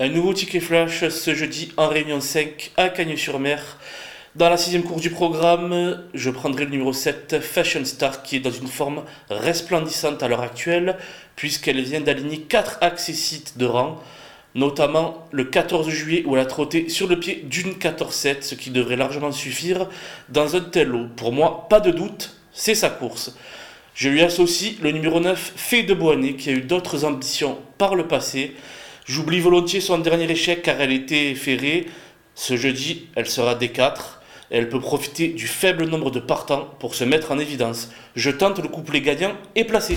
Un nouveau ticket flash ce jeudi en réunion 5 à Cagnes-sur-Mer. Dans la sixième course du programme, je prendrai le numéro 7, Fashion Star, qui est dans une forme resplendissante à l'heure actuelle, puisqu'elle vient d'aligner 4 accessites de rang, notamment le 14 juillet où elle a trotté sur le pied d'une 14-7, ce qui devrait largement suffire dans un tel lot. Pour moi, pas de doute, c'est sa course. Je lui associe le numéro 9, Fée de Boisnet, qui a eu d'autres ambitions par le passé. J'oublie volontiers son dernier échec car elle était ferrée. Ce jeudi, elle sera D4. Elle peut profiter du faible nombre de partants pour se mettre en évidence. Je tente le couplet gagnant et placé.